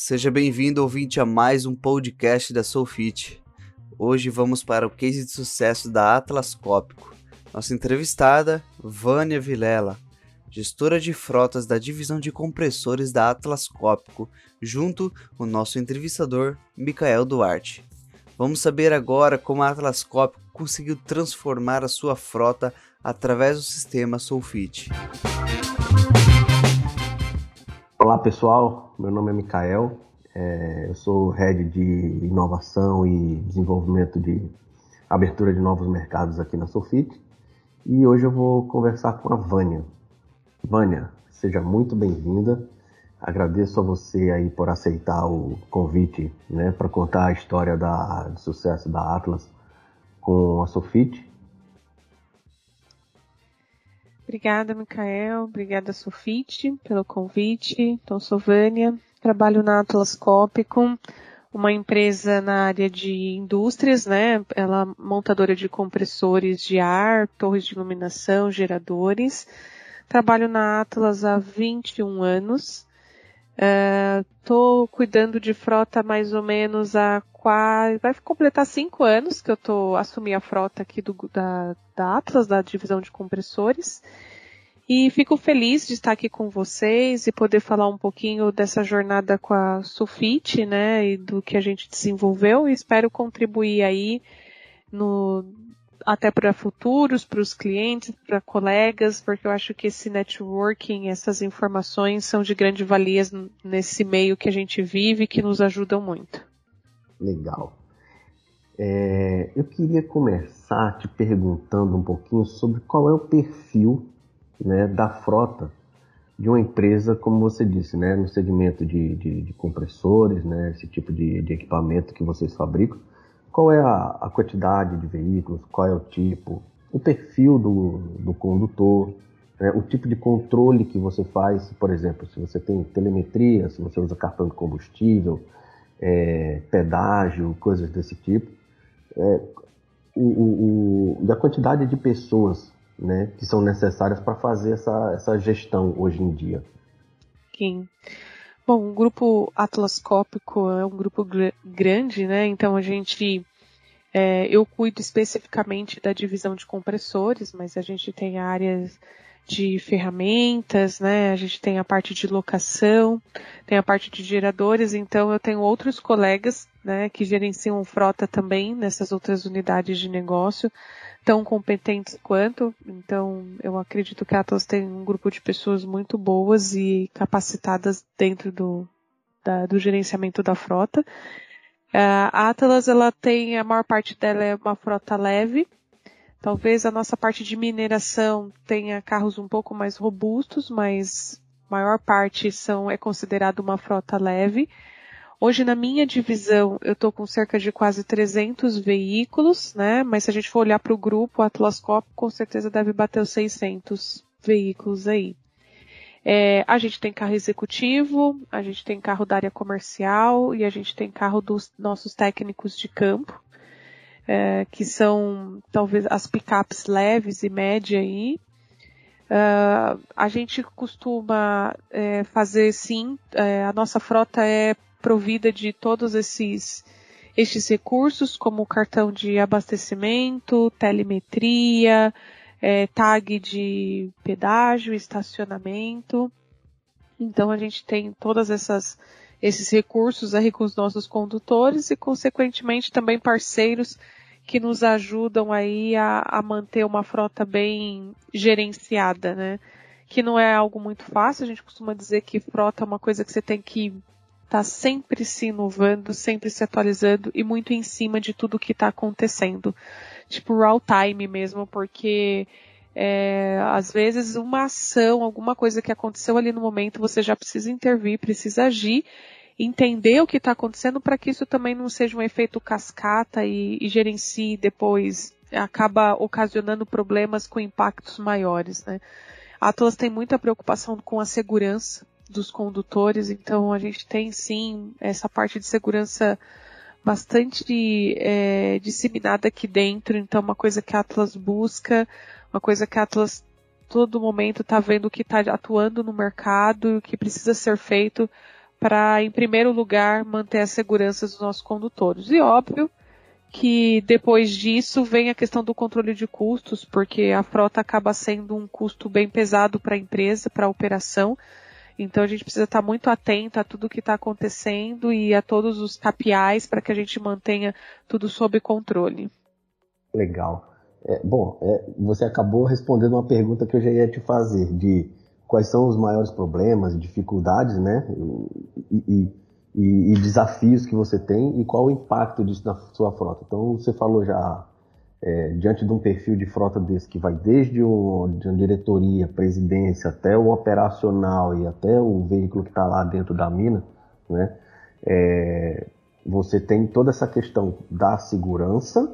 Seja bem-vindo, ouvinte, a mais um podcast da Soulfit. Hoje vamos para o case de sucesso da Atlas Cópico. Nossa entrevistada, Vânia Vilela, gestora de frotas da divisão de compressores da Atlas Cópico, junto com o nosso entrevistador, Micael Duarte. Vamos saber agora como a Atlas Cópico conseguiu transformar a sua frota através do sistema Soulfit. Olá pessoal, meu nome é Mikael, é, eu sou head de inovação e desenvolvimento de abertura de novos mercados aqui na Sofit e hoje eu vou conversar com a Vânia. Vânia, seja muito bem-vinda. Agradeço a você aí por aceitar o convite, né, para contar a história da, de sucesso da Atlas com a Sofit Obrigada, Micael. Obrigada, Sofite, pelo convite. Então, sou Vânia, trabalho na Atlas Copicum, uma empresa na área de indústrias, né? Ela é montadora de compressores de ar, torres de iluminação, geradores. Trabalho na Atlas há 21 anos. Estou uh, cuidando de frota mais ou menos há quase. Vai completar cinco anos que eu tô assumi a frota aqui do, da, da Atlas, da divisão de compressores. E fico feliz de estar aqui com vocês e poder falar um pouquinho dessa jornada com a Sufit, né, e do que a gente desenvolveu e espero contribuir aí no, até para futuros, para os clientes, para colegas, porque eu acho que esse networking, essas informações são de grande valia nesse meio que a gente vive que nos ajudam muito. Legal. É, eu queria começar te perguntando um pouquinho sobre qual é o perfil né, da frota de uma empresa, como você disse, né, no segmento de, de, de compressores, né, esse tipo de, de, equipamento que vocês fabricam. Qual é a, a, quantidade de veículos, qual é o tipo, o perfil do, do condutor, né, o tipo de controle que você faz, por exemplo, se você tem telemetria, se você usa cartão de combustível, é, pedágio, coisas desse tipo, é, o, o, o, da quantidade de pessoas né, que são necessárias para fazer essa, essa gestão hoje em dia. Sim. Bom, o grupo atlascópico é um grupo gr grande, né? Então a gente é, eu cuido especificamente da divisão de compressores, mas a gente tem áreas de ferramentas, né? A gente tem a parte de locação, tem a parte de geradores, então eu tenho outros colegas, né, que gerenciam frota também nessas outras unidades de negócio, tão competentes quanto. Então, eu acredito que a Atlas tem um grupo de pessoas muito boas e capacitadas dentro do, da, do gerenciamento da frota. A Atlas, ela tem, a maior parte dela é uma frota leve, Talvez a nossa parte de mineração tenha carros um pouco mais robustos, mas maior parte são é considerado uma frota leve. Hoje na minha divisão eu estou com cerca de quase 300 veículos, né? Mas se a gente for olhar para o grupo, o Atlas com certeza deve bater os 600 veículos aí. É, a gente tem carro executivo, a gente tem carro da área comercial e a gente tem carro dos nossos técnicos de campo é, que são talvez as picapes leves e média aí. Uh, a gente costuma é, fazer sim, é, a nossa frota é provida de todos esses estes recursos, como cartão de abastecimento, telemetria, é, tag de pedágio, estacionamento. Então a gente tem todas essas esses recursos aí com os nossos condutores e consequentemente também parceiros que nos ajudam aí a, a manter uma frota bem gerenciada, né? Que não é algo muito fácil, a gente costuma dizer que frota é uma coisa que você tem que estar tá sempre se inovando, sempre se atualizando e muito em cima de tudo que está acontecendo. Tipo raw time mesmo, porque é, às vezes uma ação, alguma coisa que aconteceu ali no momento, você já precisa intervir, precisa agir entender o que está acontecendo para que isso também não seja um efeito cascata e, e gerencie depois, acaba ocasionando problemas com impactos maiores, né? A Atlas tem muita preocupação com a segurança dos condutores, então a gente tem sim essa parte de segurança bastante é, disseminada aqui dentro, então uma coisa que a Atlas busca, uma coisa que a Atlas todo momento está vendo o que está atuando no mercado o que precisa ser feito para, em primeiro lugar, manter a segurança dos nossos condutores. E óbvio que depois disso vem a questão do controle de custos, porque a frota acaba sendo um custo bem pesado para a empresa, para a operação. Então a gente precisa estar muito atento a tudo que está acontecendo e a todos os KPIs para que a gente mantenha tudo sob controle. Legal. É, bom, é, você acabou respondendo uma pergunta que eu já ia te fazer, de quais são os maiores problemas dificuldades, né? E, e, e, desafios que você tem e qual o impacto disso na sua frota. Então você falou já é, diante de um perfil de frota desse que vai desde um, de uma diretoria, presidência, até o operacional e até o veículo que está lá dentro da mina, né? É, você tem toda essa questão da segurança,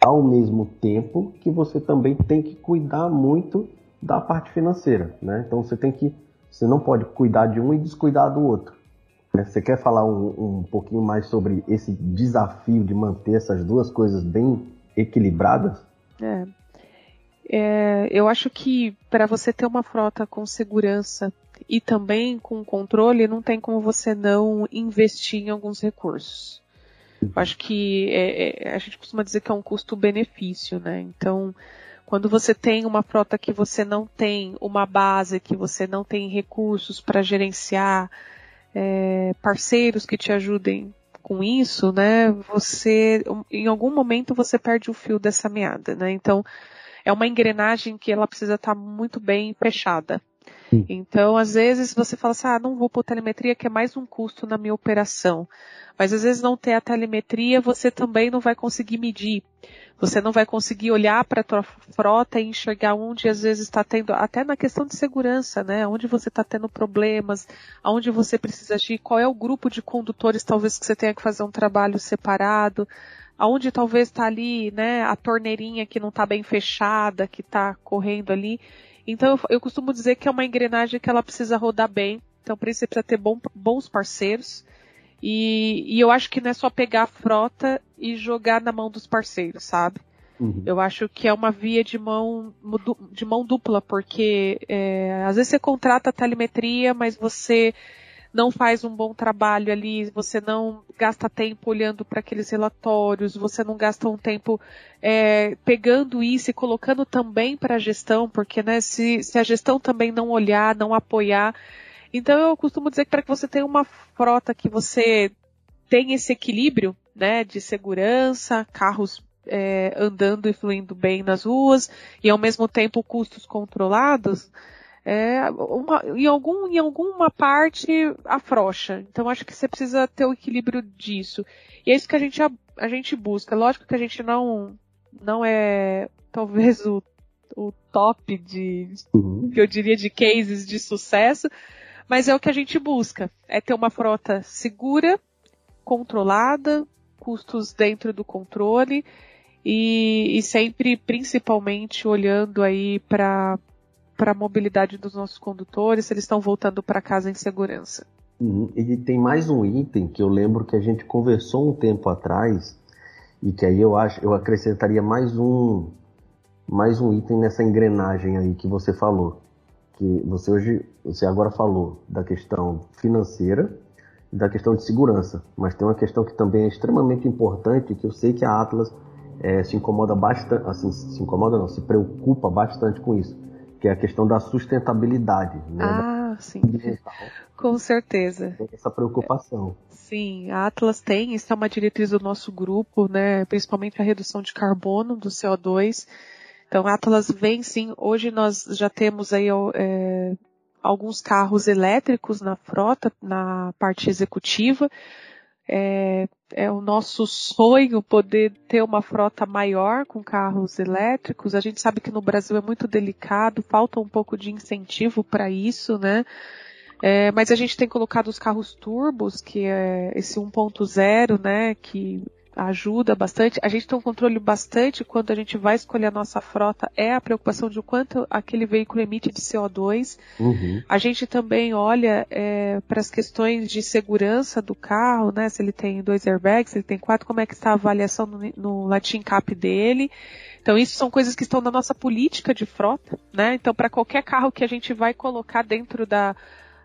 ao mesmo tempo que você também tem que cuidar muito da parte financeira, né? Então você tem que, você não pode cuidar de um e descuidar do outro. Né? Você quer falar um, um pouquinho mais sobre esse desafio de manter essas duas coisas bem equilibradas? É. é eu acho que para você ter uma frota com segurança e também com controle, não tem como você não investir em alguns recursos. Eu acho que é, é, a gente costuma dizer que é um custo-benefício, né? Então, quando você tem uma frota que você não tem uma base, que você não tem recursos para gerenciar, é, parceiros que te ajudem com isso, né? Você, em algum momento, você perde o fio dessa meada, né? Então, é uma engrenagem que ela precisa estar tá muito bem fechada. Então, às vezes você fala assim, ah, não vou pôr telemetria, que é mais um custo na minha operação. Mas às vezes não ter a telemetria, você também não vai conseguir medir. Você não vai conseguir olhar para a tua frota e enxergar onde às vezes está tendo, até na questão de segurança, né? Onde você está tendo problemas, aonde você precisa agir, qual é o grupo de condutores talvez que você tenha que fazer um trabalho separado, aonde talvez está ali, né, a torneirinha que não está bem fechada, que está correndo ali. Então eu, eu, costumo dizer que é uma engrenagem que ela precisa rodar bem. Então precisa ter bom, bons parceiros. E, e, eu acho que não é só pegar a frota e jogar na mão dos parceiros, sabe? Uhum. Eu acho que é uma via de mão, de mão dupla, porque é, às vezes você contrata a telemetria, mas você não faz um bom trabalho ali, você não gasta tempo olhando para aqueles relatórios, você não gasta um tempo é, pegando isso e colocando também para a gestão, porque né, se, se a gestão também não olhar, não apoiar, então eu costumo dizer que para que você tenha uma frota que você tenha esse equilíbrio, né, de segurança, carros é, andando e fluindo bem nas ruas e ao mesmo tempo custos controlados, é, uma, em, algum, em alguma parte afrouxa. Então acho que você precisa ter o equilíbrio disso. E é isso que a gente, a, a gente busca. Lógico que a gente não, não é talvez o, o top de, uhum. que eu diria de cases de sucesso, mas é o que a gente busca, é ter uma frota segura, controlada, custos dentro do controle e, e sempre, principalmente, olhando aí para para a mobilidade dos nossos condutores, se eles estão voltando para casa em segurança. Uhum. E tem mais um item que eu lembro que a gente conversou um tempo atrás e que aí eu acho eu acrescentaria mais um mais um item nessa engrenagem aí que você falou, que você hoje, você agora falou da questão financeira e da questão de segurança, mas tem uma questão que também é extremamente importante, que eu sei que a Atlas é, se incomoda bastante, assim, se incomoda não, se preocupa bastante com isso, que é a questão da sustentabilidade, né? Ah, sim. Com certeza. Tem essa preocupação. Sim, a Atlas tem, isso é uma diretriz do nosso grupo, né? Principalmente a redução de carbono, do CO2. Então, Atlas vem sim. Hoje nós já temos aí é, alguns carros elétricos na frota, na parte executiva. É, é, o nosso sonho poder ter uma frota maior com carros elétricos. A gente sabe que no Brasil é muito delicado, falta um pouco de incentivo para isso, né? É, mas a gente tem colocado os carros turbos, que é esse 1.0, né, que ajuda bastante. A gente tem um controle bastante quando a gente vai escolher a nossa frota, é a preocupação de quanto aquele veículo emite de CO2. Uhum. A gente também olha é, para as questões de segurança do carro, né? Se ele tem dois airbags, se ele tem quatro, como é que está a avaliação no, no Latin Cap dele. Então isso são coisas que estão na nossa política de frota, né? Então para qualquer carro que a gente vai colocar dentro da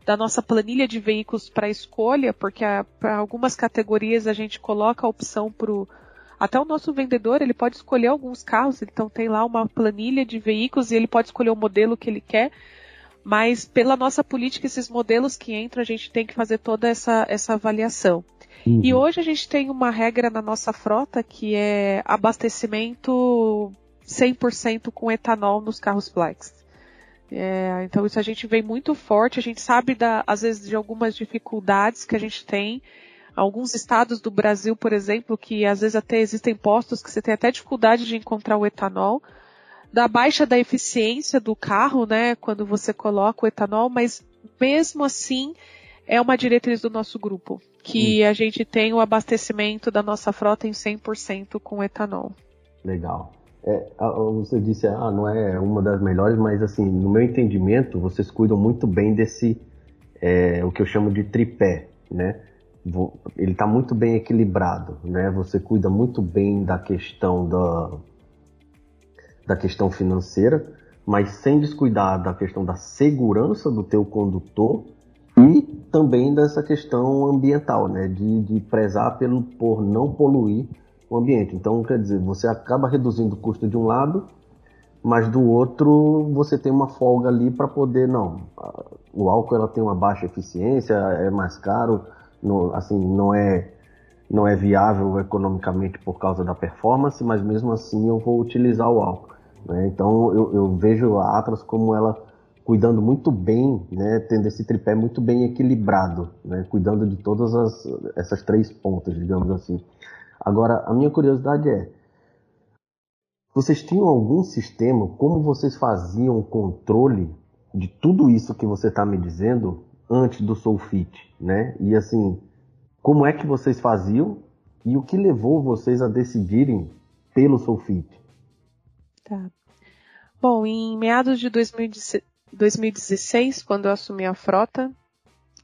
da nossa planilha de veículos para escolha, porque para algumas categorias a gente coloca a opção para até o nosso vendedor ele pode escolher alguns carros, então tem lá uma planilha de veículos e ele pode escolher o modelo que ele quer. Mas pela nossa política, esses modelos que entram, a gente tem que fazer toda essa, essa avaliação. Uhum. E hoje a gente tem uma regra na nossa frota que é abastecimento 100% com etanol nos carros flex. É, então isso a gente vem muito forte, a gente sabe da, às vezes de algumas dificuldades que a gente tem. Alguns estados do Brasil, por exemplo, que às vezes até existem postos que você tem até dificuldade de encontrar o etanol, da baixa da eficiência do carro, né, quando você coloca o etanol, mas mesmo assim é uma diretriz do nosso grupo, que hum. a gente tem o abastecimento da nossa frota em 100% com etanol. Legal. É, você disse, ah, não é uma das melhores, mas assim, no meu entendimento, vocês cuidam muito bem desse, é, o que eu chamo de tripé, né? Ele está muito bem equilibrado, né? Você cuida muito bem da questão da, da questão financeira, mas sem descuidar da questão da segurança do teu condutor e também dessa questão ambiental, né? De, de prezar pelo, por não poluir o ambiente. Então, quer dizer, você acaba reduzindo o custo de um lado, mas do outro você tem uma folga ali para poder, não, o álcool ela tem uma baixa eficiência, é mais caro, não, assim, não é não é viável economicamente por causa da performance, mas mesmo assim eu vou utilizar o álcool. Né? Então eu, eu, vejo a Atlas como ela cuidando muito bem, né, tendo esse tripé muito bem equilibrado, né, cuidando de todas as, essas três pontas, digamos assim. Agora, a minha curiosidade é, vocês tinham algum sistema, como vocês faziam o controle de tudo isso que você está me dizendo antes do Soulfit, né? E assim, como é que vocês faziam e o que levou vocês a decidirem pelo Soulfit? Tá. Bom, em meados de 2016, quando eu assumi a frota,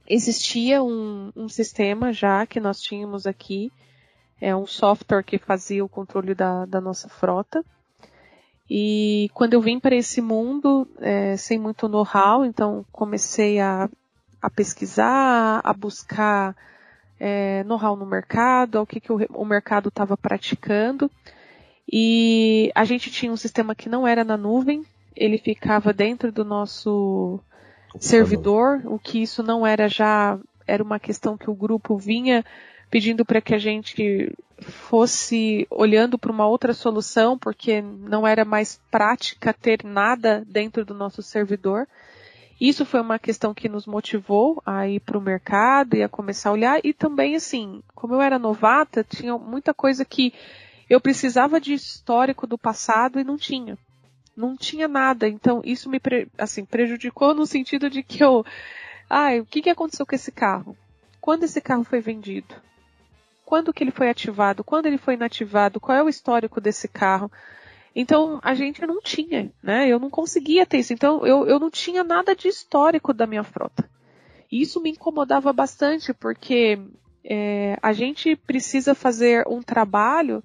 existia um, um sistema já que nós tínhamos aqui é um software que fazia o controle da, da nossa frota. E quando eu vim para esse mundo, é, sem muito know-how, então comecei a, a pesquisar, a buscar é, know-how no mercado, o que, que o, o mercado estava praticando. E a gente tinha um sistema que não era na nuvem, ele ficava dentro do nosso servidor, o que isso não era já, era uma questão que o grupo vinha pedindo para que a gente fosse olhando para uma outra solução, porque não era mais prática ter nada dentro do nosso servidor. Isso foi uma questão que nos motivou a ir para o mercado e a começar a olhar. E também, assim, como eu era novata, tinha muita coisa que eu precisava de histórico do passado e não tinha. Não tinha nada. Então, isso me assim, prejudicou no sentido de que eu. Ah, o que, que aconteceu com esse carro? Quando esse carro foi vendido? Quando que ele foi ativado, quando ele foi inativado, qual é o histórico desse carro. Então a gente não tinha, né? Eu não conseguia ter isso. Então eu, eu não tinha nada de histórico da minha frota. E isso me incomodava bastante porque é, a gente precisa fazer um trabalho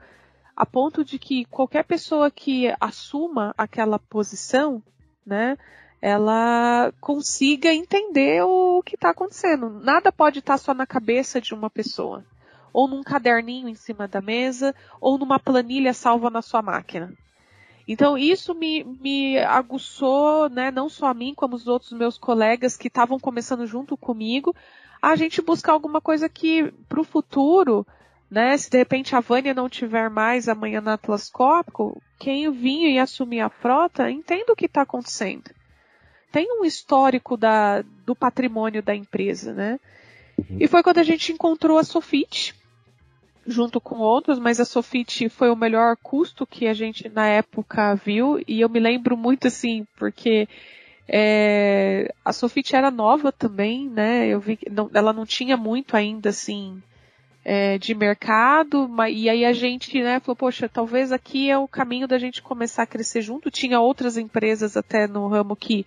a ponto de que qualquer pessoa que assuma aquela posição, né, ela consiga entender o que está acontecendo. Nada pode estar tá só na cabeça de uma pessoa ou num caderninho em cima da mesa, ou numa planilha salva na sua máquina. Então isso me, me aguçou, né, não só a mim, como os outros meus colegas que estavam começando junto comigo, a gente buscar alguma coisa que para o futuro, né, se de repente a Vânia não tiver mais amanhã na Atlascópico, quem vinha e assumir a frota entenda o que está acontecendo. Tem um histórico da, do patrimônio da empresa, né? Uhum. E foi quando a gente encontrou a Sofit, junto com outros, mas a Sofit foi o melhor custo que a gente na época viu e eu me lembro muito assim, porque é, a Sofit era nova também, né? Eu vi que não, ela não tinha muito ainda assim é, de mercado, mas, e aí a gente, né, falou, poxa, talvez aqui é o caminho da gente começar a crescer junto. Tinha outras empresas até no ramo que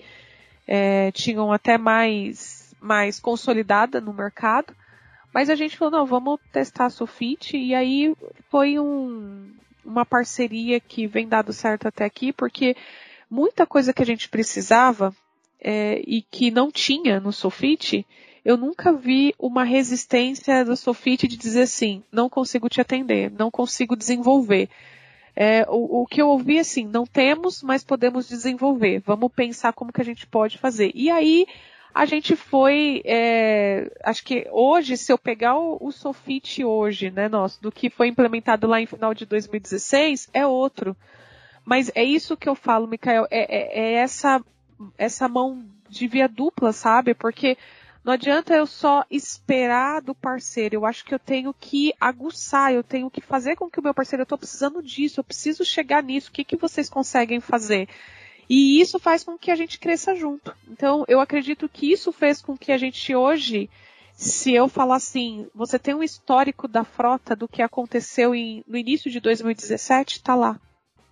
é, tinham até mais, mais consolidada no mercado. Mas a gente falou, não, vamos testar a Sofit e aí foi um, uma parceria que vem dado certo até aqui, porque muita coisa que a gente precisava é, e que não tinha no Sofit, eu nunca vi uma resistência do Sofit de dizer assim, não consigo te atender, não consigo desenvolver. É, o, o, que eu ouvi assim, não temos, mas podemos desenvolver. Vamos pensar como que a gente pode fazer. E aí a gente foi, é, acho que hoje, se eu pegar o, o Sofit hoje, né, nosso, do que foi implementado lá em final de 2016, é outro. Mas é isso que eu falo, Mikael, é, é, é essa, essa mão de via dupla, sabe? Porque não adianta eu só esperar do parceiro. Eu acho que eu tenho que aguçar, eu tenho que fazer com que o meu parceiro, eu estou precisando disso, eu preciso chegar nisso. O que, que vocês conseguem fazer? E isso faz com que a gente cresça junto. Então, eu acredito que isso fez com que a gente hoje, se eu falar assim, você tem um histórico da frota do que aconteceu em, no início de 2017, tá lá.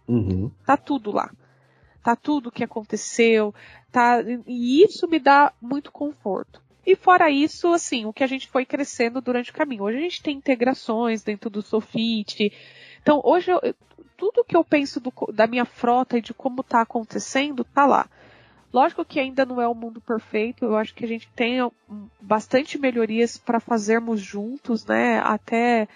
Uhum. Tá tudo lá. Tá tudo o que aconteceu, tá, e isso me dá muito conforto. E fora isso, assim, o que a gente foi crescendo durante o caminho. Hoje a gente tem integrações dentro do Sofit. Então, hoje, eu, tudo que eu penso do, da minha frota e de como está acontecendo, tá lá. Lógico que ainda não é o mundo perfeito, eu acho que a gente tem bastante melhorias para fazermos juntos, né? Até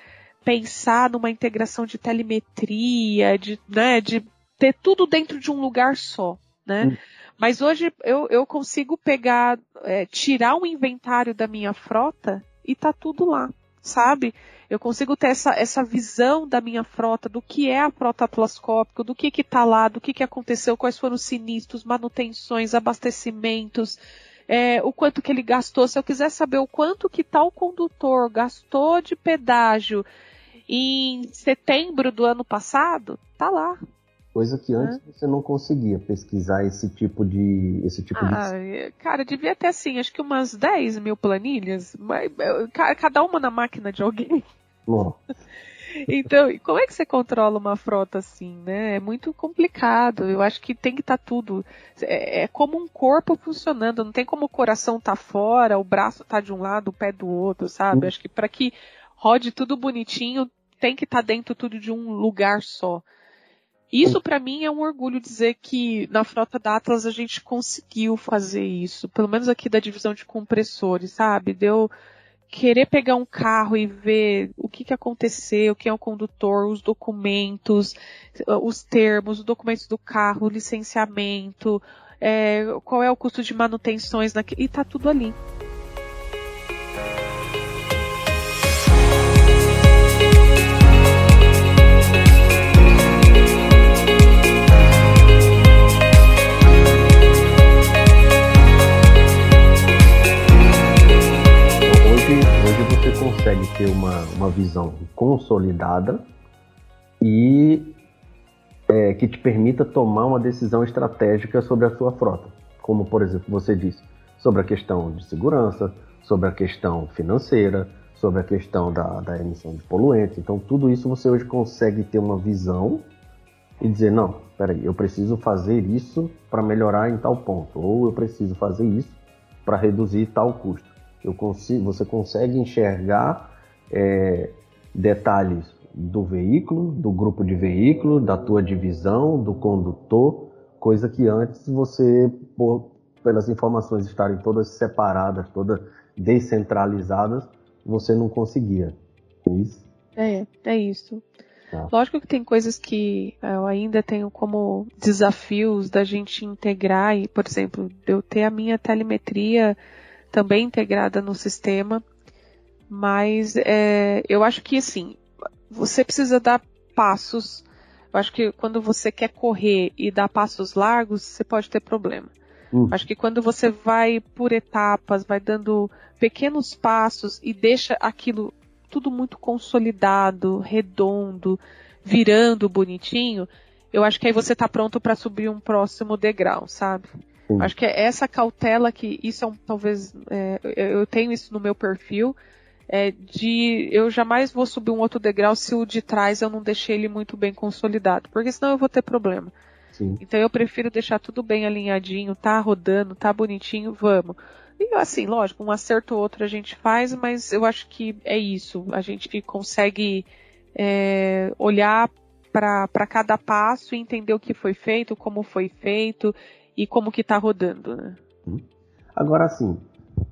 pensar numa integração de telemetria, de, né, de ter tudo dentro de um lugar só, né? Hum. Mas hoje eu, eu consigo pegar, é, tirar um inventário da minha frota e tá tudo lá, sabe? Eu consigo ter essa, essa visão da minha frota, do que é a frota atlascópica, do que que tá lá, do que que aconteceu, quais foram os sinistros, manutenções, abastecimentos, é, o quanto que ele gastou. Se eu quiser saber o quanto que tal condutor gastou de pedágio em setembro do ano passado, tá lá. Coisa que antes é. você não conseguia pesquisar esse tipo de. Esse tipo ah, de... Cara, devia ter assim, acho que umas 10 mil planilhas, cada uma na máquina de alguém. Então, como é que você controla uma frota assim, né? É muito complicado. Eu acho que tem que estar tá tudo. É, é, como um corpo funcionando. Não tem como o coração tá fora, o braço tá de um lado, o pé do outro, sabe? Hum. Acho que para que rode tudo bonitinho, tem que estar tá dentro tudo de um lugar só. Isso para mim é um orgulho dizer que na frota da Atlas a gente conseguiu fazer isso, pelo menos aqui da divisão de compressores, sabe? Deu querer pegar um carro e ver o que, que aconteceu, quem é o condutor, os documentos, os termos, os documentos do carro, o licenciamento, é, qual é o custo de manutenções, e tá tudo ali. Consegue ter uma, uma visão consolidada e é, que te permita tomar uma decisão estratégica sobre a sua frota. Como, por exemplo, você disse, sobre a questão de segurança, sobre a questão financeira, sobre a questão da, da emissão de poluentes. Então, tudo isso você hoje consegue ter uma visão e dizer: não, peraí, eu preciso fazer isso para melhorar em tal ponto, ou eu preciso fazer isso para reduzir tal custo eu consigo, você consegue enxergar é, detalhes do veículo, do grupo de veículo, da tua divisão, do condutor, coisa que antes você, por, pelas informações estarem todas separadas, todas descentralizadas, você não conseguia. É isso? É, é isso. Tá. Lógico que tem coisas que eu ainda tenho como desafios da gente integrar e, por exemplo, eu ter a minha telemetria também integrada no sistema, mas é, eu acho que assim, você precisa dar passos. Eu acho que quando você quer correr e dar passos largos, você pode ter problema. Uhum. Acho que quando você vai por etapas, vai dando pequenos passos e deixa aquilo tudo muito consolidado, redondo, virando bonitinho, eu acho que aí você está pronto para subir um próximo degrau, sabe? Sim. Acho que é essa cautela que isso é um, talvez é, eu tenho isso no meu perfil é, de eu jamais vou subir um outro degrau se o de trás eu não deixei ele muito bem consolidado, porque senão eu vou ter problema. Sim. Então eu prefiro deixar tudo bem alinhadinho, tá rodando, tá bonitinho, vamos. E assim, lógico, um acerto ou outro a gente faz, mas eu acho que é isso. A gente consegue é, olhar para cada passo e entender o que foi feito, como foi feito e como que tá rodando, né? Uhum. Agora, assim,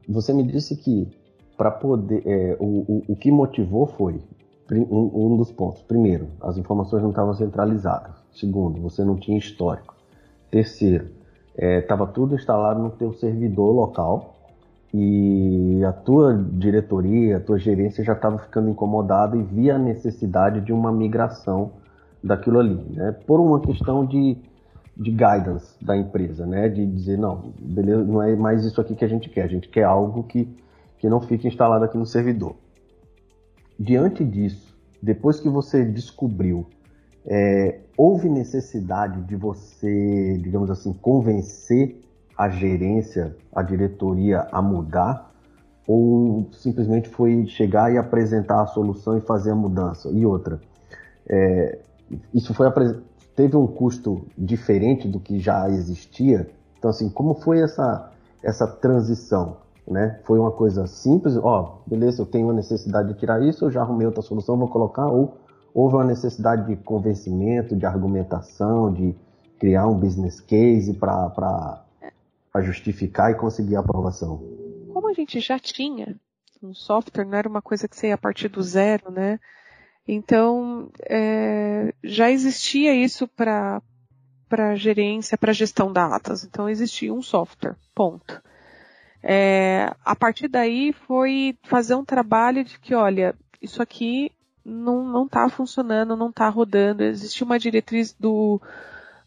você me disse que para poder. É, o, o, o, que motivou foi um, um, dos pontos. Primeiro, as informações não estavam centralizadas. Segundo, você não tinha histórico. Terceiro, estava é, tudo instalado no teu servidor local e a tua diretoria, a tua gerência já estava ficando incomodada e via a necessidade de uma migração daquilo ali, né? Por uma questão de, de guidance da empresa, né? De dizer, não, beleza, não é mais isso aqui que a gente quer, a gente quer algo que, que não fique instalado aqui no servidor. Diante disso, depois que você descobriu, é, houve necessidade de você, digamos assim, convencer a gerência, a diretoria a mudar? Ou simplesmente foi chegar e apresentar a solução e fazer a mudança? E outra, é, isso foi teve um custo diferente do que já existia? Então, assim, como foi essa, essa transição? Né? Foi uma coisa simples, ó, beleza, eu tenho a necessidade de tirar isso, eu já arrumei outra solução, vou colocar, ou houve uma necessidade de convencimento, de argumentação, de criar um business case para justificar e conseguir a aprovação? Como a gente já tinha um software, não era uma coisa que você ia partir do zero, né? Então, é, já existia isso para para gerência, para gestão da atas. Então existia um software, ponto. É, a partir daí foi fazer um trabalho de que, olha, isso aqui não está funcionando, não está rodando. Existia uma diretriz do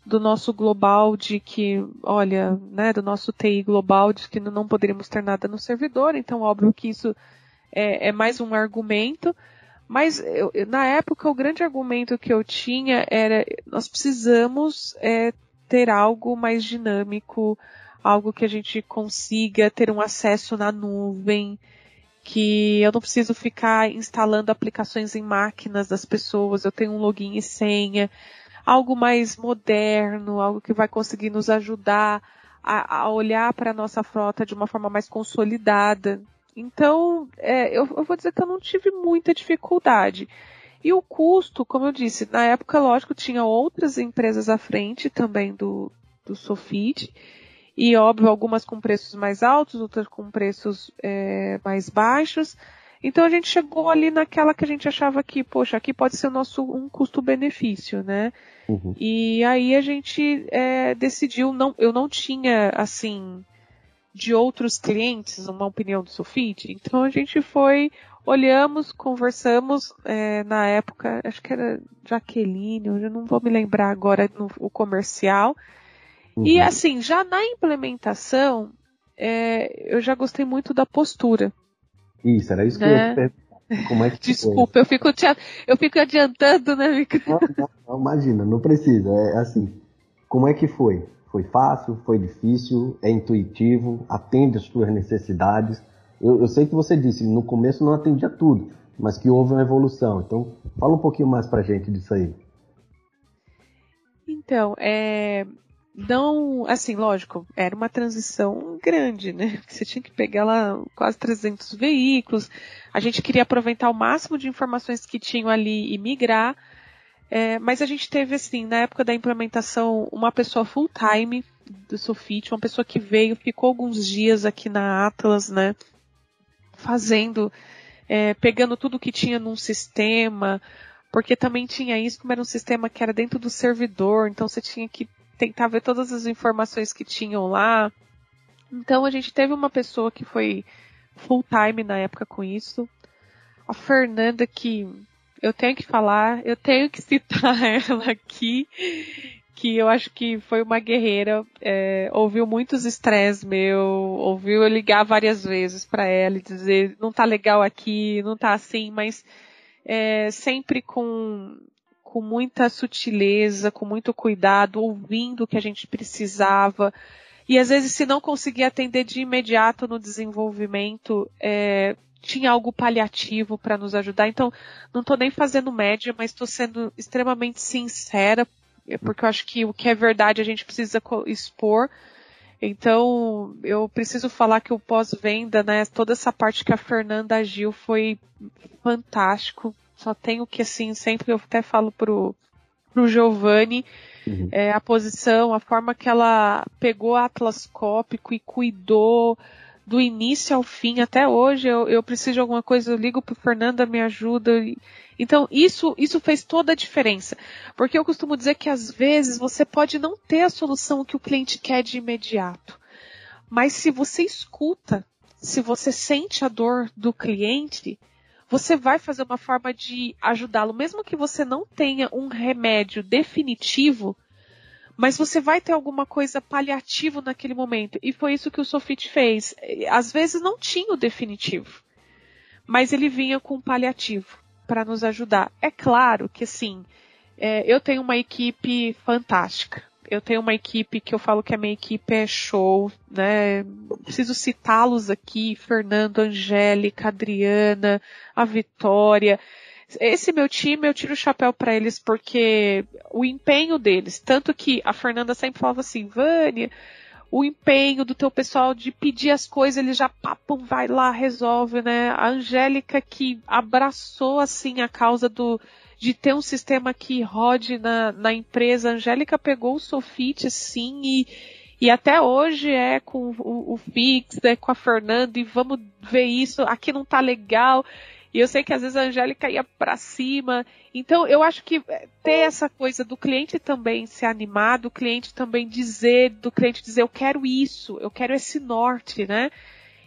do nosso global de que, olha, né, do nosso TI global de que não poderíamos ter nada no servidor. Então, óbvio que isso é, é mais um argumento. Mas eu, na época o grande argumento que eu tinha era nós precisamos é, ter algo mais dinâmico, algo que a gente consiga ter um acesso na nuvem, que eu não preciso ficar instalando aplicações em máquinas das pessoas, eu tenho um login e senha, algo mais moderno, algo que vai conseguir nos ajudar a, a olhar para a nossa frota de uma forma mais consolidada. Então, é, eu, eu vou dizer que eu não tive muita dificuldade. E o custo, como eu disse, na época, lógico, tinha outras empresas à frente também do, do Sofit. E, óbvio, algumas com preços mais altos, outras com preços é, mais baixos. Então a gente chegou ali naquela que a gente achava que, poxa, aqui pode ser o nosso um custo-benefício, né? Uhum. E aí a gente é, decidiu, não, eu não tinha assim de outros clientes uma opinião do Sofit, então a gente foi, olhamos, conversamos é, na época, acho que era Jaqueline, eu não vou me lembrar agora no o comercial. Uhum. E assim, já na implementação, é, eu já gostei muito da postura isso, era isso que né? eu ia Como é que Desculpa, eu fico, te, eu fico adiantando, né, Mica? Não, não, não, imagina, não precisa. É assim, como é que foi? Foi fácil, foi difícil, é intuitivo, atende às suas necessidades. Eu, eu sei que você disse, no começo não atendia tudo, mas que houve uma evolução. Então, fala um pouquinho mais pra gente disso aí. Então, é, não, assim, lógico, era uma transição grande, né? Você tinha que pegar lá quase 300 veículos. A gente queria aproveitar o máximo de informações que tinham ali e migrar. É, mas a gente teve, assim, na época da implementação, uma pessoa full-time do Sofit, uma pessoa que veio, ficou alguns dias aqui na Atlas, né? Fazendo, é, pegando tudo que tinha num sistema, porque também tinha isso, como era um sistema que era dentro do servidor, então você tinha que tentar ver todas as informações que tinham lá. Então a gente teve uma pessoa que foi full time na época com isso. A Fernanda que eu tenho que falar, eu tenho que citar ela aqui, que eu acho que foi uma guerreira, é, ouviu muitos estresses meu, ouviu eu ligar várias vezes para ela e dizer não tá legal aqui, não tá assim, mas é, sempre com com muita sutileza, com muito cuidado, ouvindo o que a gente precisava. E às vezes, se não conseguia atender de imediato no desenvolvimento, é, tinha algo paliativo para nos ajudar. Então, não estou nem fazendo média, mas estou sendo extremamente sincera, porque eu acho que o que é verdade a gente precisa expor. Então, eu preciso falar que o pós-venda, né, toda essa parte que a Fernanda agiu foi fantástico. Só tenho que, assim, sempre eu até falo pro, pro Giovanni uhum. é, a posição, a forma que ela pegou Atlas Cópico e cuidou do início ao fim, até hoje eu, eu preciso de alguma coisa, eu ligo pro Fernanda, me ajuda. Então isso, isso fez toda a diferença. Porque eu costumo dizer que às vezes você pode não ter a solução que o cliente quer de imediato. Mas se você escuta, se você sente a dor do cliente, você vai fazer uma forma de ajudá-lo, mesmo que você não tenha um remédio definitivo, mas você vai ter alguma coisa paliativo naquele momento. E foi isso que o Sofit fez. Às vezes não tinha o definitivo, mas ele vinha com um paliativo para nos ajudar. É claro que assim, é, eu tenho uma equipe fantástica eu tenho uma equipe que eu falo que a minha equipe é show, né? Preciso citá-los aqui, Fernando, Angélica, Adriana, a Vitória. Esse meu time, eu tiro o chapéu para eles porque o empenho deles, tanto que a Fernanda sempre falava assim, Vânia, o empenho do teu pessoal de pedir as coisas, eles já papam, vai lá, resolve, né? A Angélica que abraçou assim a causa do de ter um sistema que rode na, na empresa. A Angélica pegou o Sofit, sim, e, e até hoje é com o, o Fix, é com a Fernanda, e vamos ver isso, aqui não tá legal. E eu sei que às vezes a Angélica ia para cima. Então eu acho que ter essa coisa do cliente também se animar, do cliente também dizer, do cliente dizer eu quero isso, eu quero esse norte, né?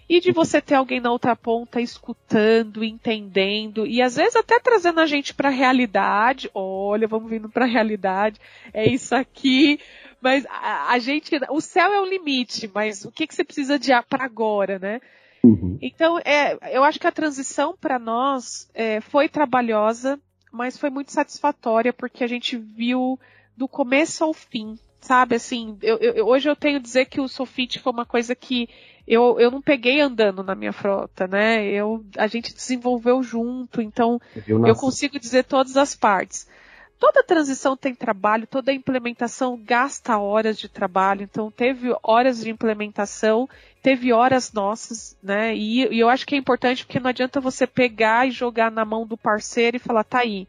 e de você ter alguém na outra ponta escutando, entendendo e às vezes até trazendo a gente para a realidade. Olha, vamos vindo para a realidade. É isso aqui. Mas a, a, gente, o céu é o limite, mas o que, que você precisa de para agora, né? Uhum. Então, é, eu acho que a transição para nós é, foi trabalhosa, mas foi muito satisfatória porque a gente viu do começo ao fim, sabe? Assim, eu, eu, hoje eu tenho a dizer que o Sofit foi uma coisa que eu, eu não peguei andando na minha frota, né? Eu, a gente desenvolveu junto, então eu, eu consigo dizer todas as partes. Toda transição tem trabalho, toda implementação gasta horas de trabalho, então teve horas de implementação, teve horas nossas, né? E, e eu acho que é importante porque não adianta você pegar e jogar na mão do parceiro e falar, tá aí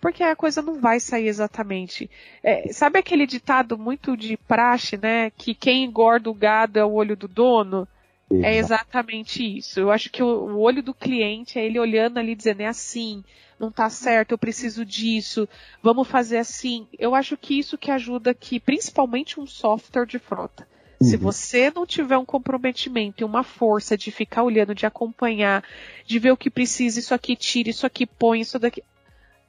porque a coisa não vai sair exatamente. É, sabe aquele ditado muito de praxe, né? Que quem engorda o gado é o olho do dono? Exato. É exatamente isso. Eu acho que o, o, olho do cliente é ele olhando ali dizendo é assim, não tá certo, eu preciso disso, vamos fazer assim. Eu acho que isso que ajuda que, principalmente um software de frota. Uhum. Se você não tiver um comprometimento e uma força de ficar olhando, de acompanhar, de ver o que precisa, isso aqui tira, isso aqui põe, isso daqui.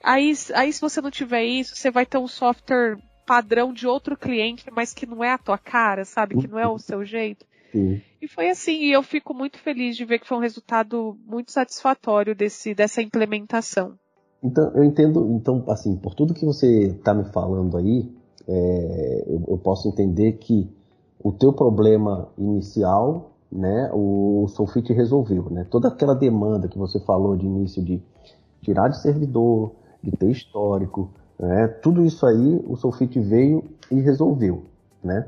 Aí, aí se você não tiver isso, você vai ter um software padrão de outro cliente, mas que não é a tua cara, sabe? Que não é o seu jeito. Sim. E foi assim, e eu fico muito feliz de ver que foi um resultado muito satisfatório desse, dessa implementação. Então, eu entendo, então, assim, por tudo que você está me falando aí, é, eu, eu, posso entender que o teu problema inicial, né, o, o Solfit resolveu, né? Toda aquela demanda que você falou de início de tirar de servidor, de ter histórico, né? tudo isso aí o Sulfite veio e resolveu, né?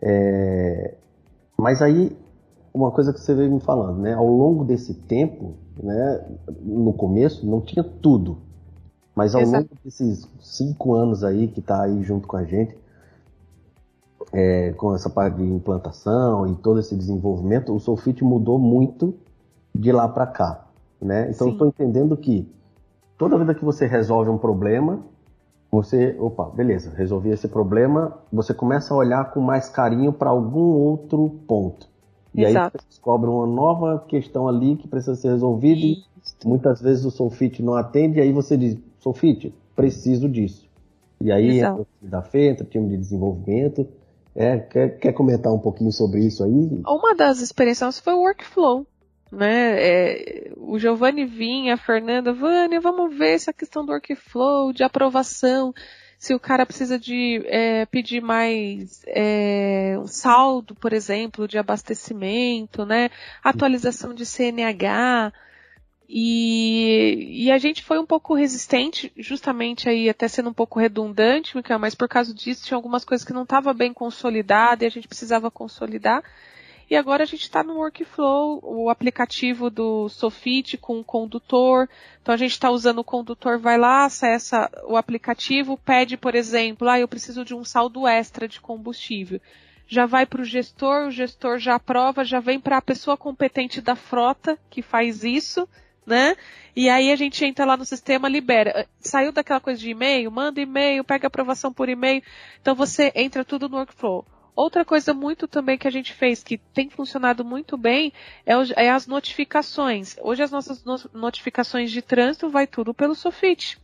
É... Mas aí uma coisa que você veio me falando, né? Ao longo desse tempo, né? No começo não tinha tudo, mas ao Exato. longo desses cinco anos aí que está aí junto com a gente, é, com essa parte de implantação e todo esse desenvolvimento, o Sulfite mudou muito de lá para cá, né? Então estou entendendo que toda vida que você resolve um problema, você, opa, beleza, resolvi esse problema, você começa a olhar com mais carinho para algum outro ponto. E Exato. aí você descobre uma nova questão ali que precisa ser resolvida e muitas vezes o Solfit não atende e aí você diz, Solfit, preciso disso. E aí Exato. entra o time da FE, entra o time de desenvolvimento. É, quer, quer comentar um pouquinho sobre isso aí? Uma das experiências foi o workflow né? É, o Giovanni vinha, a Fernanda, Vânia, vamos ver essa questão do workflow, de aprovação, se o cara precisa de é, pedir mais é, um saldo, por exemplo, de abastecimento, né? Atualização de CNH. E, e, a gente foi um pouco resistente, justamente aí até sendo um pouco redundante, mas por causa disso tinha algumas coisas que não estavam bem consolidadas e a gente precisava consolidar. E agora a gente está no workflow, o aplicativo do Sofit com o condutor. Então a gente está usando o condutor, vai lá, acessa o aplicativo, pede, por exemplo, ah, eu preciso de um saldo extra de combustível. Já vai para o gestor, o gestor já aprova, já vem para a pessoa competente da frota que faz isso, né? E aí a gente entra lá no sistema, libera. Saiu daquela coisa de e-mail, manda e-mail, pega aprovação por e-mail. Então você entra tudo no workflow. Outra coisa muito também que a gente fez, que tem funcionado muito bem, é, o, é as notificações. Hoje as nossas no, notificações de trânsito vai tudo pelo Sofit.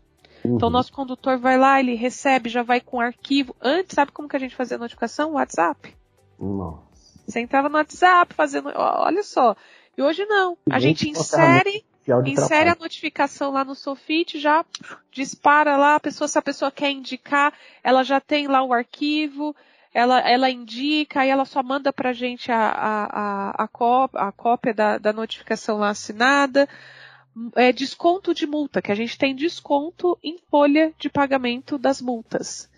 Uhum. Então o nosso condutor vai lá, ele recebe, já vai com arquivo. Antes, sabe como que a gente fazia a notificação? WhatsApp. Nossa. Você entrava no WhatsApp fazendo. Olha só. E hoje não. A gente insere insere a notificação lá no Sofit, já dispara lá, a pessoa, se a pessoa quer indicar, ela já tem lá o arquivo, ela, ela indica, aí ela só manda gente a, a, a, a, cópia, a cópia da, da notificação lá assinada. É desconto de multa, que a gente tem desconto em folha de pagamento das multas.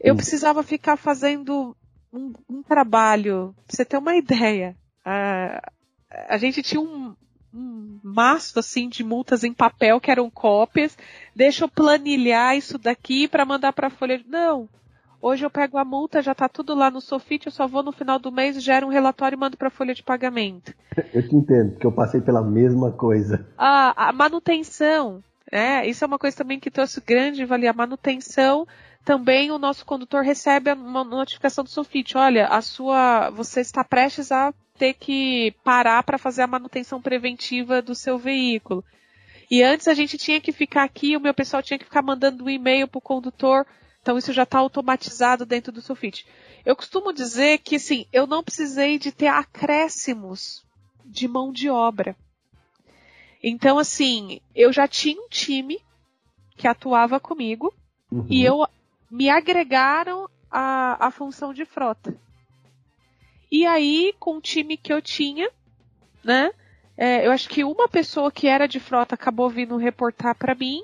Eu hum. precisava ficar fazendo um, um trabalho, pra você ter uma ideia. A, a gente tinha um, um maço assim de multas em papel que eram cópias. Deixa eu planilhar isso daqui para mandar para a folha. Não. Hoje eu pego a multa, já está tudo lá no Sofit, eu só vou no final do mês, gero um relatório e mando para a folha de pagamento. Eu te entendo, porque eu passei pela mesma coisa. A, a manutenção, é, isso é uma coisa também que trouxe grande valia. A manutenção, também o nosso condutor recebe uma notificação do Sofit. Olha, a sua, você está prestes a ter que parar para fazer a manutenção preventiva do seu veículo. E antes a gente tinha que ficar aqui, o meu pessoal tinha que ficar mandando um e-mail para o condutor. Então isso já está automatizado dentro do Sulfite. Eu costumo dizer que assim, eu não precisei de ter acréscimos de mão de obra. Então assim, eu já tinha um time que atuava comigo uhum. e eu me agregaram a, a função de frota. E aí, com o time que eu tinha, né? É, eu acho que uma pessoa que era de frota acabou vindo reportar para mim,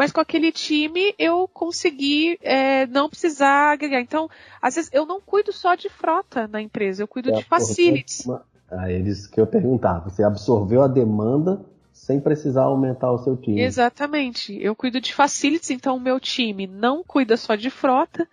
mas com aquele time eu consegui é, não precisar agregar. Então, às vezes eu não cuido só de frota na empresa, eu cuido é de facilities. Ah, eles que eu perguntava, você absorveu a demanda sem precisar aumentar o seu time. Exatamente. Eu cuido de facilities, então o meu time não cuida só de frota,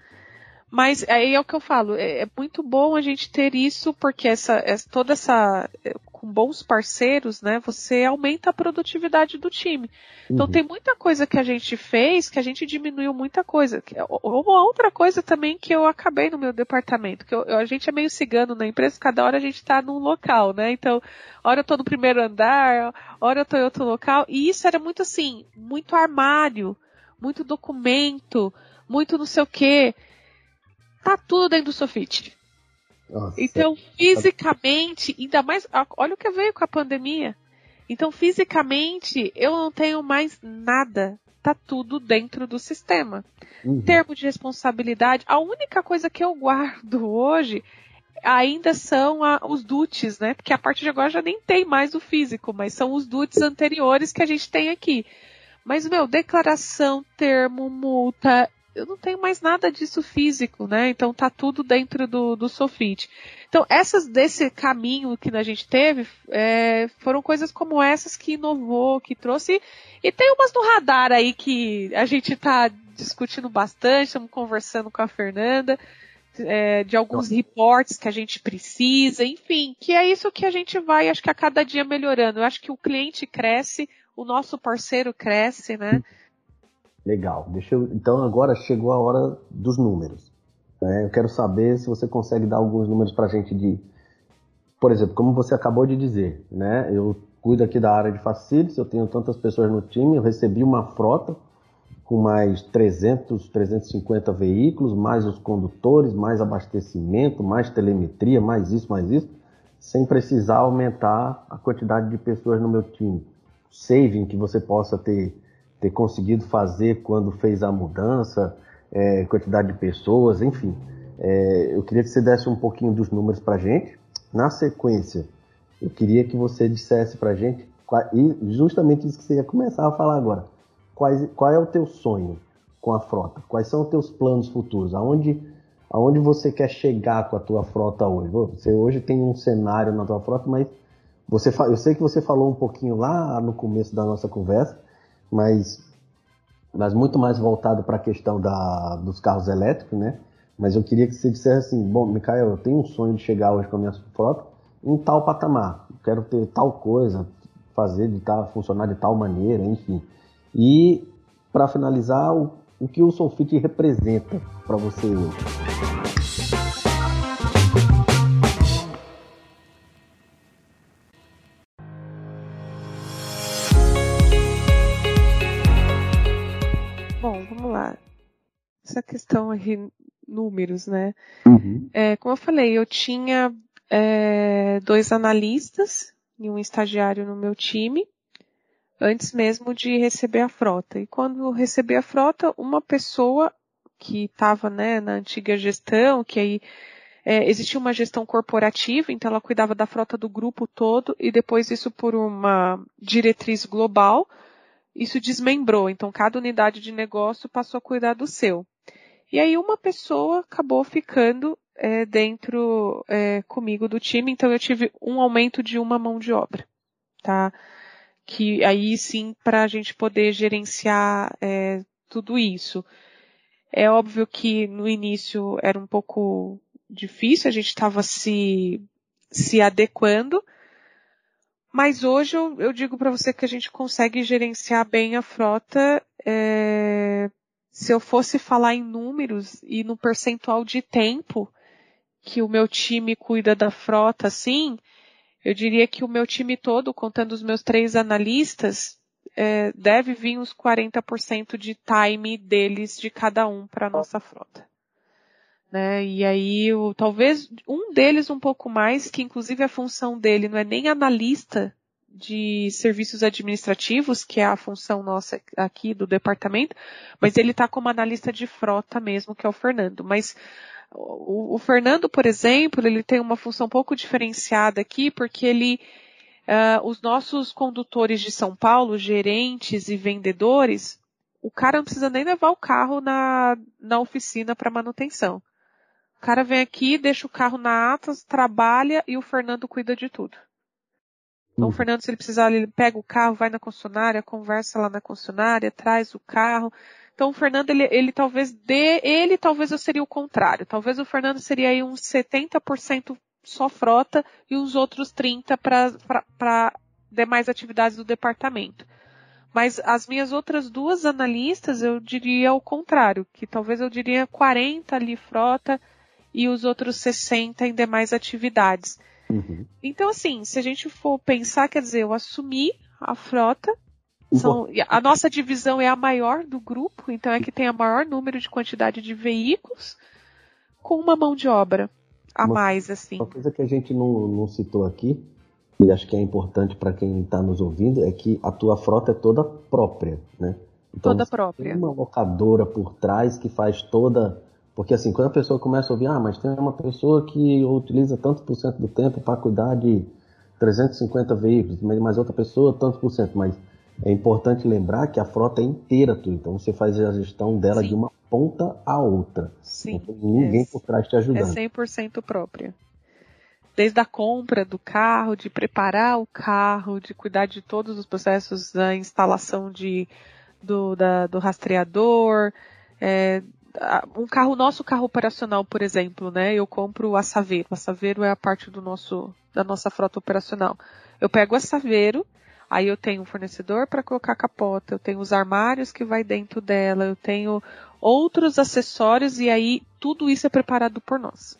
mas aí é o que eu falo, é, é muito bom a gente ter isso, porque essa, essa, toda essa. É, com bons parceiros, né? Você aumenta a produtividade do time. Então uhum. tem muita coisa que a gente fez que a gente diminuiu muita coisa. Uma outra coisa também que eu acabei no meu departamento, que eu, a gente é meio cigano na empresa, cada hora a gente está num local, né? Então, hora eu tô no primeiro andar, hora eu tô em outro local, e isso era muito assim, muito armário, muito documento, muito não sei o quê tá tudo dentro do Sofit. Nossa, então, fisicamente, ainda mais, olha o que veio com a pandemia. Então, fisicamente, eu não tenho mais nada. Tá tudo dentro do sistema. Uhum. Termo de responsabilidade, a única coisa que eu guardo hoje ainda são a, os DUTs, né? Porque a partir de agora já nem tem mais o físico, mas são os DUTs anteriores que a gente tem aqui. Mas, meu, declaração, termo, multa, eu não tenho mais nada disso físico, né? Então tá tudo dentro do, do Sofit. Então essas desse caminho que a gente teve é, foram coisas como essas que inovou, que trouxe e tem umas no radar aí que a gente tá discutindo bastante, estamos conversando com a Fernanda. É, de alguns reportes que a gente precisa, enfim, que é isso que a gente vai, acho que a cada dia melhorando. Eu acho que o cliente cresce, o nosso parceiro cresce, né? Legal. Deixa eu, então agora chegou a hora dos números. Né? Eu quero saber se você consegue dar alguns números para a gente de, por exemplo, como você acabou de dizer, né? Eu cuido aqui da área de facilities, eu tenho tantas pessoas no time, eu recebi uma frota com mais 300, 350 veículos, mais os condutores, mais abastecimento, mais telemetria, mais isso, mais isso, sem precisar aumentar a quantidade de pessoas no meu time. Saving que você possa ter ter conseguido fazer quando fez a mudança, é, quantidade de pessoas, enfim. É, eu queria que você desse um pouquinho dos números para gente. Na sequência, eu queria que você dissesse para gente, e justamente isso que você ia começar a falar agora, quais, qual é o teu sonho com a frota? Quais são os teus planos futuros? Aonde, aonde você quer chegar com a tua frota hoje? Você hoje tem um cenário na tua frota, mas você, eu sei que você falou um pouquinho lá no começo da nossa conversa, mas, mas muito mais voltado para a questão da, dos carros elétricos, né? Mas eu queria que você dissesse assim, bom, Micael, eu tenho um sonho de chegar hoje com a minha frota em tal patamar, quero ter tal coisa, fazer de tal, funcionar de tal maneira, enfim. E para finalizar, o, o que o Sulfite representa para você hoje? Essa questão aí, números, né? Uhum. É, como eu falei, eu tinha é, dois analistas e um estagiário no meu time, antes mesmo de receber a frota. E quando eu recebi a frota, uma pessoa que estava né, na antiga gestão, que aí é, existia uma gestão corporativa, então ela cuidava da frota do grupo todo, e depois isso por uma diretriz global, isso desmembrou. Então cada unidade de negócio passou a cuidar do seu. E aí uma pessoa acabou ficando é, dentro é, comigo do time, então eu tive um aumento de uma mão de obra, tá? Que aí sim para a gente poder gerenciar é, tudo isso. É óbvio que no início era um pouco difícil, a gente estava se, se adequando, mas hoje eu, eu digo para você que a gente consegue gerenciar bem a frota é, se eu fosse falar em números e no percentual de tempo que o meu time cuida da frota, assim, eu diria que o meu time todo, contando os meus três analistas, é, deve vir uns 40% de time deles de cada um para a nossa frota. Né? E aí, o, talvez um deles um pouco mais, que inclusive a função dele não é nem analista de serviços administrativos, que é a função nossa aqui do departamento, mas ele está como analista de frota mesmo, que é o Fernando. Mas o, o, Fernando, por exemplo, ele tem uma função um pouco diferenciada aqui, porque ele, uh, os nossos condutores de São Paulo, gerentes e vendedores, o cara não precisa nem levar o carro na, na oficina para manutenção. O cara vem aqui, deixa o carro na Atas, trabalha e o Fernando cuida de tudo. Então, o Fernando, se ele precisar, ele pega o carro, vai na concessionária, conversa lá na concessionária, traz o carro. Então, o Fernando, ele, ele talvez dê, ele talvez eu seria o contrário. Talvez o Fernando seria aí uns 70% só frota e os outros 30% para demais atividades do departamento. Mas as minhas outras duas analistas, eu diria o contrário, que talvez eu diria 40 ali frota e os outros 60 em demais atividades. Uhum. Então, assim, se a gente for pensar, quer dizer, eu assumi a frota, são, a nossa divisão é a maior do grupo, então é que tem a maior número de quantidade de veículos com uma mão de obra a uma, mais, assim. Uma coisa que a gente não, não citou aqui, e acho que é importante para quem está nos ouvindo, é que a tua frota é toda própria, né? Então, toda própria. Tem uma locadora por trás que faz toda porque assim, quando a pessoa começa a ouvir, ah, mas tem uma pessoa que utiliza tanto por cento do tempo para cuidar de 350 veículos, mas outra pessoa tanto por cento, mas é importante lembrar que a frota é inteira tua, então você faz a gestão dela Sim. de uma ponta a outra. Sim. Ninguém é, por trás te ajudando. É 100% própria. Desde a compra do carro, de preparar o carro, de cuidar de todos os processos da instalação de, do, da, do rastreador, é, um carro, nosso carro operacional, por exemplo, né? Eu compro a Saveiro. A Saveiro é a parte do nosso, da nossa frota operacional. Eu pego a Saveiro, aí eu tenho um fornecedor para colocar a capota, eu tenho os armários que vai dentro dela, eu tenho outros acessórios e aí tudo isso é preparado por nós.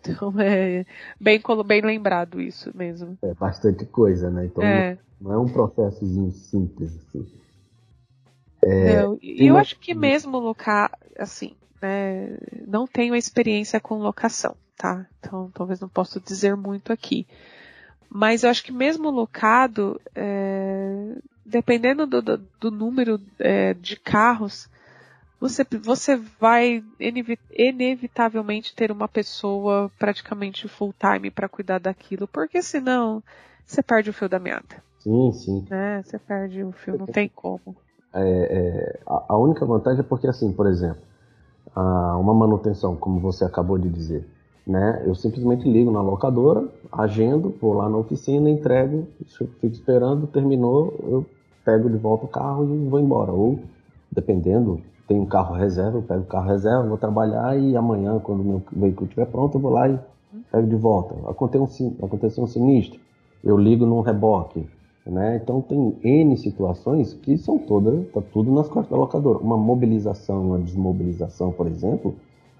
Então é bem, bem lembrado isso mesmo. É bastante coisa, né? Então é. não é um processozinho simples assim. É, eu, eu acho que mesmo locar, assim, né, não tenho experiência com locação, tá? Então talvez não possa dizer muito aqui. Mas eu acho que mesmo locado, é, dependendo do, do, do número é, de carros, você, você vai inevitavelmente ter uma pessoa praticamente full time para cuidar daquilo, porque senão você perde o fio da meada. Sim, sim. Né? Você perde o fio, não tem como. É, é, a, única vantagem é porque, assim, por exemplo, a uma manutenção, como você acabou de dizer. Né? Eu simplesmente ligo na locadora, agendo, vou lá na oficina, entrego, fico esperando, terminou, eu pego de volta o carro e vou embora. Ou, dependendo, tem um carro reserva, eu pego o carro reserva, vou trabalhar e amanhã, quando o meu veículo estiver pronto, eu vou lá e pego de volta. Aconteceu um, aconteceu um sinistro, eu ligo num reboque. Né? Então tem N situações que são todas, tá tudo nas costas da locadora. Uma mobilização, uma desmobilização, por exemplo,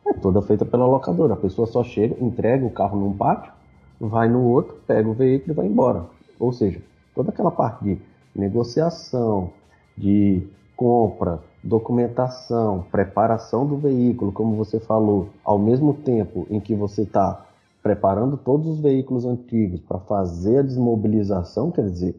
é toda feita pela locadora. A pessoa só chega, entrega o carro num pátio, vai no outro, pega o veículo e vai embora. Ou seja, toda aquela parte de negociação, de compra, documentação, preparação do veículo, como você falou, ao mesmo tempo em que você está preparando todos os veículos antigos para fazer a desmobilização, quer dizer,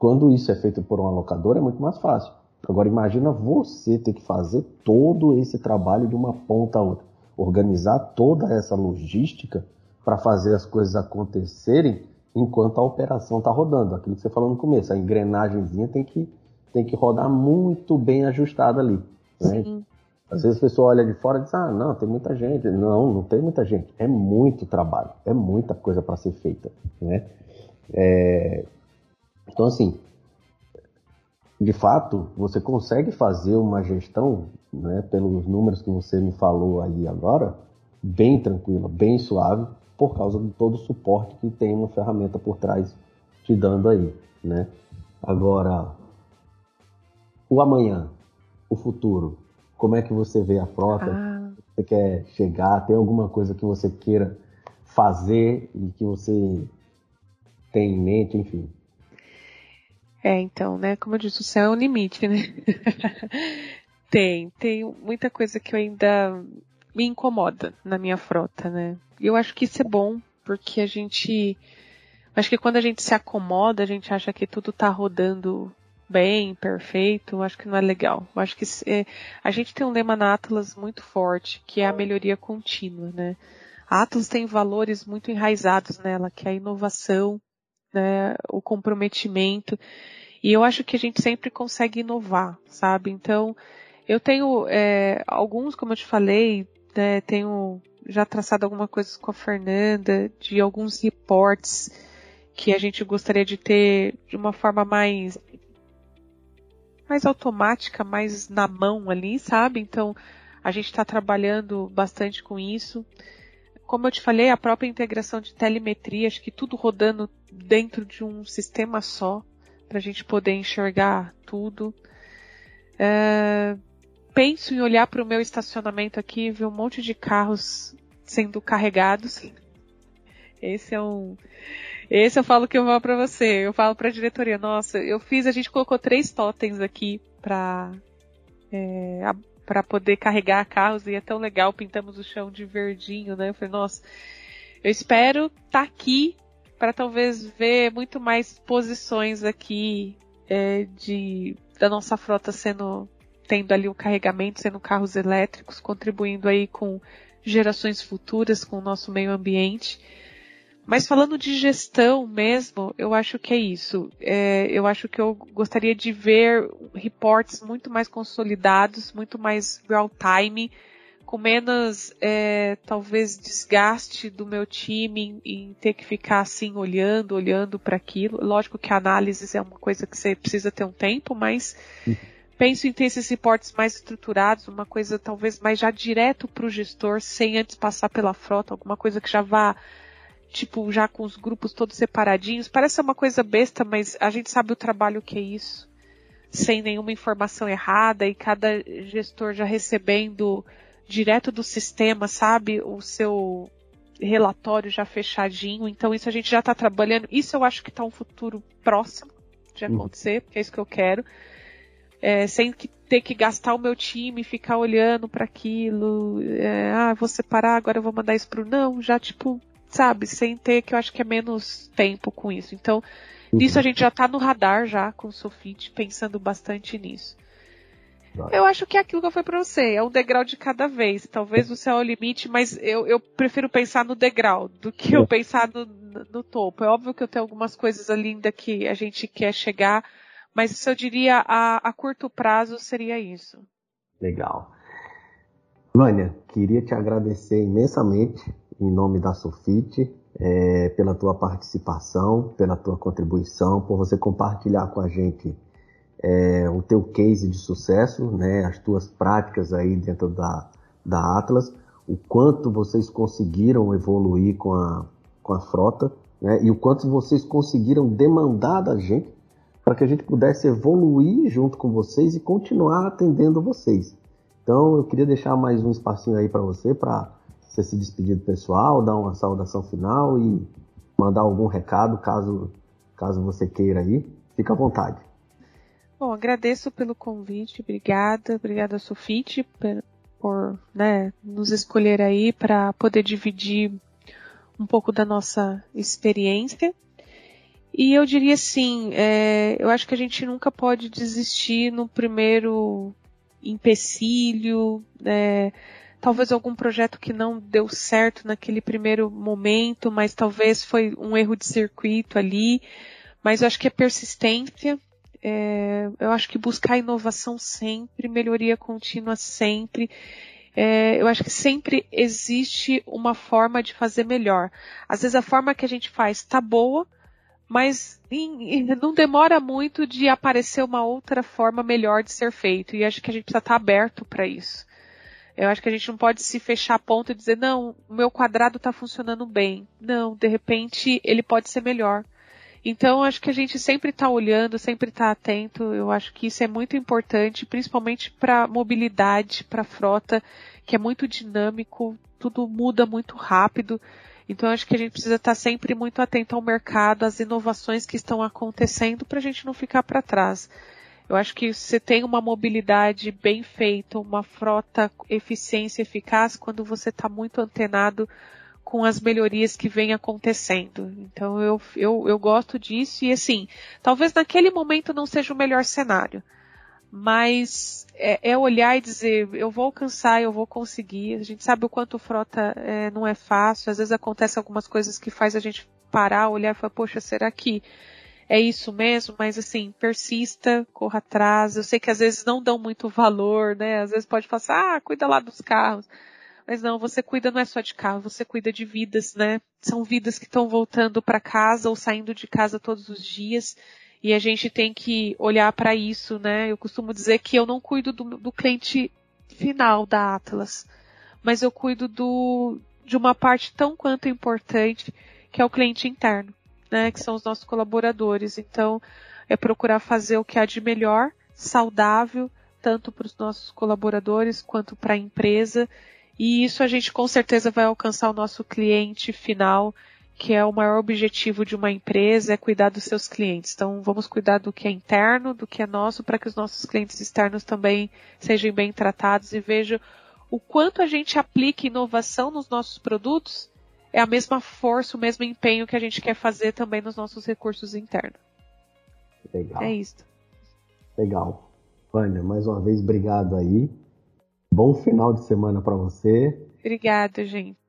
quando isso é feito por uma locadora é muito mais fácil. Agora imagina você ter que fazer todo esse trabalho de uma ponta a outra organizar toda essa logística para fazer as coisas acontecerem enquanto a operação está rodando. Aquilo que você falou no começo, a engrenagemzinha tem que, tem que rodar muito bem ajustada ali. Né? Às vezes a pessoa olha de fora e diz, ah, não, tem muita gente. Não, não tem muita gente. É muito trabalho, é muita coisa para ser feita. Né? É... Então, assim, de fato, você consegue fazer uma gestão, né, pelos números que você me falou aí agora, bem tranquila, bem suave, por causa de todo o suporte que tem uma ferramenta por trás te dando aí, né? Agora, o amanhã, o futuro, como é que você vê a frota? Ah. Você quer chegar? Tem alguma coisa que você queira fazer e que você tem em mente, enfim? É, então, né? Como eu disse, o céu é um limite, né? tem, tem muita coisa que eu ainda me incomoda na minha frota, né? E eu acho que isso é bom, porque a gente. Acho que quando a gente se acomoda, a gente acha que tudo tá rodando bem, perfeito, eu acho que não é legal. Eu acho que é, a gente tem um lema na Atlas muito forte, que é a melhoria contínua, né? A Atlas tem valores muito enraizados nela, que é a inovação, né, o comprometimento. E eu acho que a gente sempre consegue inovar, sabe? Então, eu tenho é, alguns, como eu te falei, né, tenho já traçado alguma coisa com a Fernanda, de alguns reportes que a gente gostaria de ter de uma forma mais mais automática, mais na mão ali, sabe? Então, a gente está trabalhando bastante com isso como eu te falei, a própria integração de telemetria, acho que tudo rodando dentro de um sistema só, para a gente poder enxergar tudo. É, penso em olhar para o meu estacionamento aqui e ver um monte de carros sendo carregados. Esse é um. Esse eu falo que eu vou para você. Eu falo para a diretoria, nossa, eu fiz, a gente colocou três totens aqui para é, para poder carregar carros e é tão legal, pintamos o chão de verdinho, né? Eu falei, nossa, eu espero estar tá aqui para talvez ver muito mais posições aqui é, de da nossa frota sendo tendo ali o carregamento, sendo carros elétricos, contribuindo aí com gerações futuras com o nosso meio ambiente. Mas falando de gestão mesmo, eu acho que é isso. É, eu acho que eu gostaria de ver reportes muito mais consolidados, muito mais real time, com menos, é, talvez, desgaste do meu time em, em, ter que ficar assim olhando, olhando para aquilo. Lógico que a análise é uma coisa que você precisa ter um tempo, mas uhum. penso em ter esses reportes mais estruturados, uma coisa talvez mais já direto para o gestor, sem antes passar pela frota, alguma coisa que já vá tipo, já com os grupos todos separadinhos. Parece uma coisa besta, mas a gente sabe o trabalho que é isso. Sem nenhuma informação errada e cada gestor já recebendo direto do sistema, sabe, o seu relatório já fechadinho. Então isso a gente já está trabalhando. Isso eu acho que está um futuro próximo de uhum. acontecer, porque é isso que eu quero. É, sem que ter que gastar o meu time, ficar olhando para aquilo, é, ah, vou separar, agora eu vou mandar isso pro não, já tipo sabe, sem ter que eu acho que é menos tempo com isso. Então, uhum. nisso a gente já tá no radar já com o Sofit, pensando bastante nisso. Vai. Eu acho que é aquilo que foi para você, é um degrau de cada vez. Talvez o céu é o limite, mas eu, eu prefiro pensar no degrau do que eu pensar no, no topo. É óbvio que eu tenho algumas coisas ainda que a gente quer chegar, mas isso eu diria a, a curto prazo seria isso. Legal. Vânia, queria te agradecer imensamente em nome da Sofite é, pela tua participação, pela tua contribuição, por você compartilhar com a gente é, o teu case de sucesso, né, as tuas práticas aí dentro da, da Atlas, o quanto vocês conseguiram evoluir com a, com a frota né, e o quanto vocês conseguiram demandar da gente para que a gente pudesse evoluir junto com vocês e continuar atendendo vocês. Então eu queria deixar mais um espacinho aí para você, para você se despedir do pessoal, dar uma saudação final e mandar algum recado, caso, caso você queira aí. Fica à vontade. Bom, agradeço pelo convite, obrigada, obrigada Sofite por, por né, nos escolher aí para poder dividir um pouco da nossa experiência. E eu diria assim, é, eu acho que a gente nunca pode desistir no primeiro empecilho, é, talvez algum projeto que não deu certo naquele primeiro momento, mas talvez foi um erro de circuito ali. Mas eu acho que é persistência, é, eu acho que buscar inovação sempre, melhoria contínua sempre. É, eu acho que sempre existe uma forma de fazer melhor. Às vezes a forma que a gente faz está boa, mas não demora muito de aparecer uma outra forma melhor de ser feito. E acho que a gente precisa estar aberto para isso. Eu acho que a gente não pode se fechar a ponto e dizer, não, o meu quadrado está funcionando bem. Não, de repente ele pode ser melhor. Então, acho que a gente sempre está olhando, sempre está atento. Eu acho que isso é muito importante, principalmente para mobilidade, para frota, que é muito dinâmico, tudo muda muito rápido. Então acho que a gente precisa estar sempre muito atento ao mercado, às inovações que estão acontecendo para a gente não ficar para trás. Eu acho que você tem uma mobilidade bem feita, uma frota eficiência eficaz quando você está muito antenado com as melhorias que vêm acontecendo. Então eu, eu, eu gosto disso e assim, talvez naquele momento não seja o melhor cenário, mas é, é, olhar e dizer, eu vou alcançar, eu vou conseguir. A gente sabe o quanto frota é, não é fácil, às vezes acontece algumas coisas que faz a gente parar, olhar e falar, poxa, será que é isso mesmo? Mas assim, persista, corra atrás. Eu sei que às vezes não dão muito valor, né? Às vezes pode falar, ah, cuida lá dos carros. Mas não, você cuida não é só de carro, você cuida de vidas, né? São vidas que estão voltando para casa ou saindo de casa todos os dias. E a gente tem que olhar para isso, né? Eu costumo dizer que eu não cuido do, do cliente final da Atlas, mas eu cuido do, de uma parte tão quanto importante que é o cliente interno, né? Que são os nossos colaboradores. Então, é procurar fazer o que há de melhor, saudável, tanto para os nossos colaboradores quanto para a empresa. E isso a gente com certeza vai alcançar o nosso cliente final que é o maior objetivo de uma empresa é cuidar dos seus clientes. Então, vamos cuidar do que é interno, do que é nosso, para que os nossos clientes externos também sejam bem tratados e vejam o quanto a gente aplica inovação nos nossos produtos é a mesma força, o mesmo empenho que a gente quer fazer também nos nossos recursos internos. Legal. É isso. Legal. Vânia, mais uma vez, obrigado aí. Bom final de semana para você. Obrigada, gente.